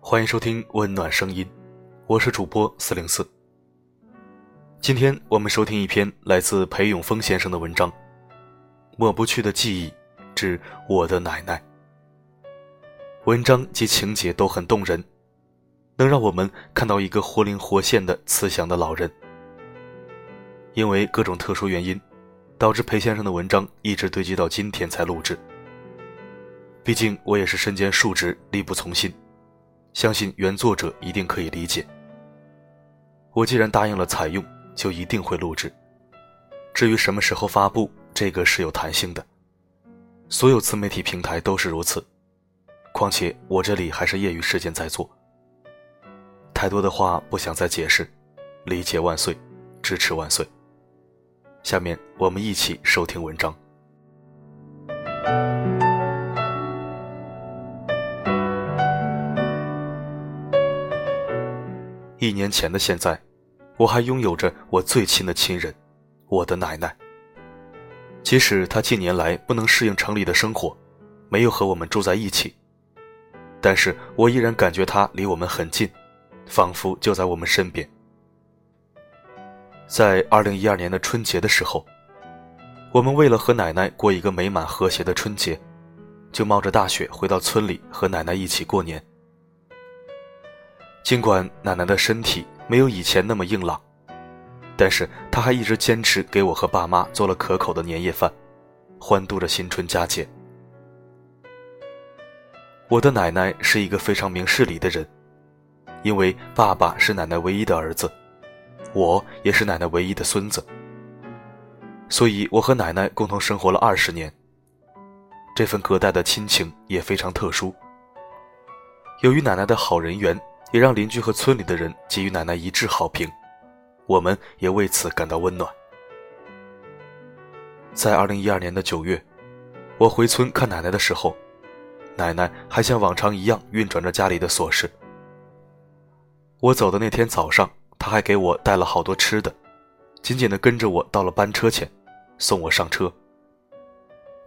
欢迎收听温暖声音，我是主播四零四。今天我们收听一篇来自裴永峰先生的文章，《抹不去的记忆之我的奶奶》。文章及情节都很动人，能让我们看到一个活灵活现的慈祥的老人。因为各种特殊原因，导致裴先生的文章一直堆积到今天才录制。毕竟我也是身兼数职，力不从心。相信原作者一定可以理解。我既然答应了采用，就一定会录制。至于什么时候发布，这个是有弹性的。所有自媒体平台都是如此。况且我这里还是业余时间在做。太多的话不想再解释，理解万岁，支持万岁。下面我们一起收听文章。一年前的现在，我还拥有着我最亲的亲人，我的奶奶。即使她近年来不能适应城里的生活，没有和我们住在一起，但是我依然感觉她离我们很近，仿佛就在我们身边。在二零一二年的春节的时候，我们为了和奶奶过一个美满和谐的春节，就冒着大雪回到村里和奶奶一起过年。尽管奶奶的身体没有以前那么硬朗，但是她还一直坚持给我和爸妈做了可口的年夜饭，欢度着新春佳节。我的奶奶是一个非常明事理的人，因为爸爸是奶奶唯一的儿子，我也是奶奶唯一的孙子，所以我和奶奶共同生活了二十年。这份隔代的亲情也非常特殊。由于奶奶的好人缘。也让邻居和村里的人给予奶奶一致好评，我们也为此感到温暖。在二零一二年的九月，我回村看奶奶的时候，奶奶还像往常一样运转着家里的琐事。我走的那天早上，他还给我带了好多吃的，紧紧地跟着我到了班车前，送我上车。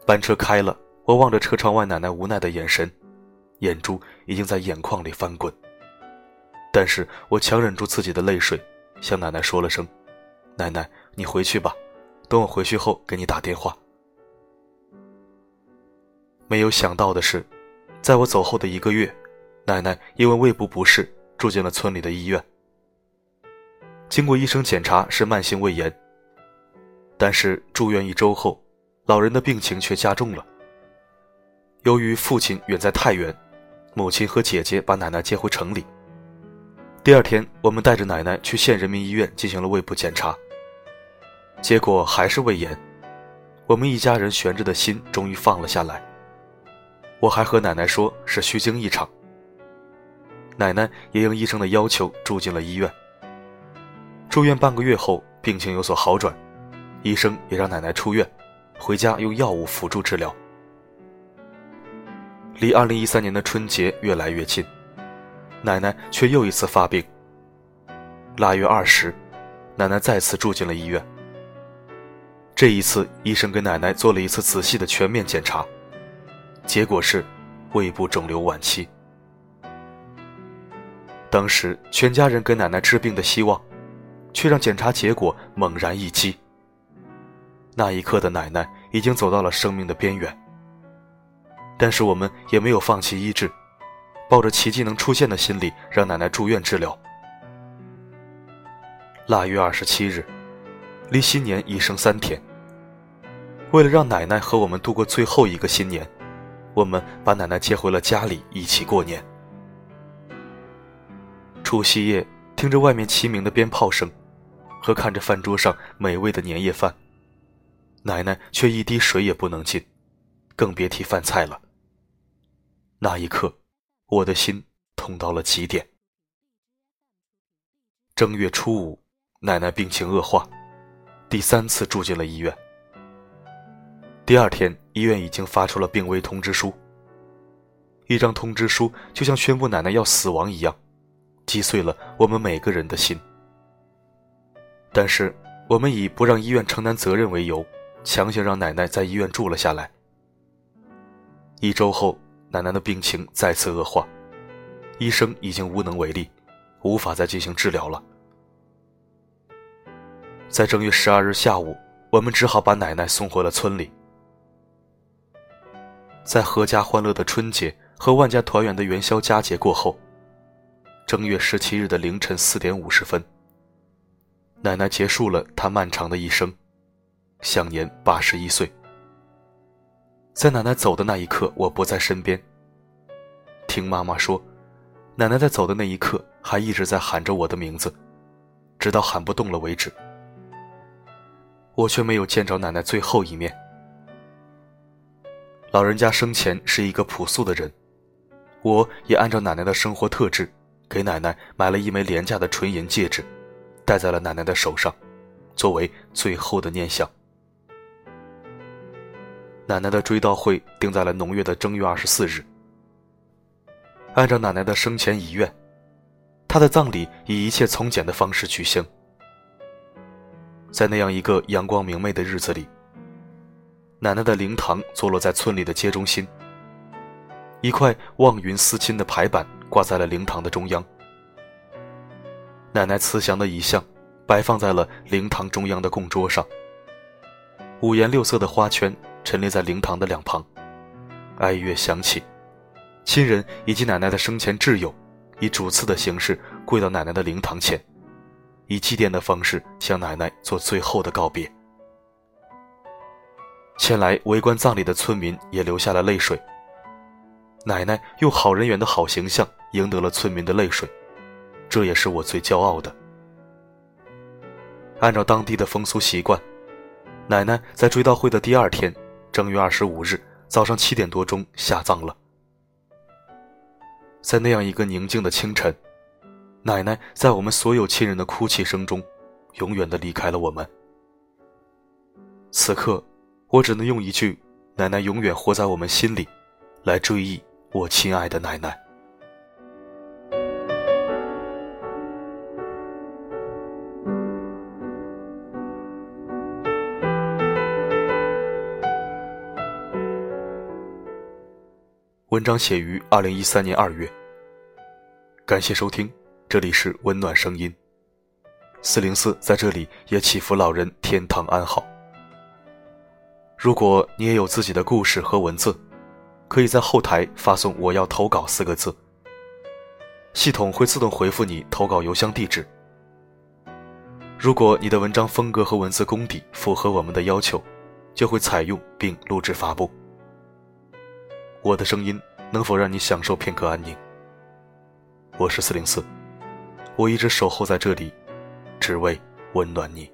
班车开了，我望着车窗外奶奶无奈的眼神，眼珠已经在眼眶里翻滚。但是我强忍住自己的泪水，向奶奶说了声：“奶奶，你回去吧，等我回去后给你打电话。”没有想到的是，在我走后的一个月，奶奶因为胃部不适住进了村里的医院。经过医生检查是慢性胃炎，但是住院一周后，老人的病情却加重了。由于父亲远在太原，母亲和姐姐把奶奶接回城里。第二天，我们带着奶奶去县人民医院进行了胃部检查，结果还是胃炎。我们一家人悬着的心终于放了下来。我还和奶奶说是虚惊一场。奶奶也应医生的要求住进了医院。住院半个月后，病情有所好转，医生也让奶奶出院，回家用药物辅助治疗。离二零一三年的春节越来越近。奶奶却又一次发病。腊月二十，奶奶再次住进了医院。这一次，医生给奶奶做了一次仔细的全面检查，结果是胃部肿瘤晚期。当时，全家人给奶奶治病的希望，却让检查结果猛然一击。那一刻的奶奶已经走到了生命的边缘，但是我们也没有放弃医治。抱着奇迹能出现的心理，让奶奶住院治疗。腊月二十七日，离新年已剩三天。为了让奶奶和我们度过最后一个新年，我们把奶奶接回了家里，一起过年。除夕夜，听着外面齐鸣的鞭炮声，和看着饭桌上美味的年夜饭，奶奶却一滴水也不能进，更别提饭菜了。那一刻。我的心痛到了极点。正月初五，奶奶病情恶化，第三次住进了医院。第二天，医院已经发出了病危通知书。一张通知书就像宣布奶奶要死亡一样，击碎了我们每个人的心。但是，我们以不让医院承担责任为由，强行让奶奶在医院住了下来。一周后，奶奶的病情再次恶化，医生已经无能为力，无法再进行治疗了。在正月十二日下午，我们只好把奶奶送回了村里。在阖家欢乐的春节和万家团圆的元宵佳节过后，正月十七日的凌晨四点五十分，奶奶结束了她漫长的一生，享年八十一岁。在奶奶走的那一刻，我不在身边。听妈妈说，奶奶在走的那一刻还一直在喊着我的名字，直到喊不动了为止。我却没有见着奶奶最后一面。老人家生前是一个朴素的人，我也按照奶奶的生活特质，给奶奶买了一枚廉价的纯银戒指，戴在了奶奶的手上，作为最后的念想。奶奶的追悼会定在了农月的正月二十四日。按照奶奶的生前遗愿，她的葬礼以一切从简的方式举行。在那样一个阳光明媚的日子里，奶奶的灵堂坐落在村里的街中心。一块望云思亲的牌板挂在了灵堂的中央。奶奶慈祥的遗像摆放在了灵堂中央的供桌上。五颜六色的花圈陈列在灵堂的两旁。哀乐响起，亲人以及奶奶的生前挚友，以主次的形式跪到奶奶的灵堂前。以祭奠的方式向奶奶做最后的告别。前来围观葬礼的村民也流下了泪水。奶奶用好人缘的好形象赢得了村民的泪水，这也是我最骄傲的。按照当地的风俗习惯，奶奶在追悼会的第二天，正月二十五日早上七点多钟下葬了。在那样一个宁静的清晨。奶奶在我们所有亲人的哭泣声中，永远的离开了我们。此刻，我只能用一句“奶奶永远活在我们心里”，来追忆我亲爱的奶奶。文章写于二零一三年二月。感谢收听。这里是温暖声音，四零四在这里也祈福老人天堂安好。如果你也有自己的故事和文字，可以在后台发送“我要投稿”四个字，系统会自动回复你投稿邮箱地址。如果你的文章风格和文字功底符合我们的要求，就会采用并录制发布。我的声音能否让你享受片刻安宁？我是四零四。我一直守候在这里，只为温暖你。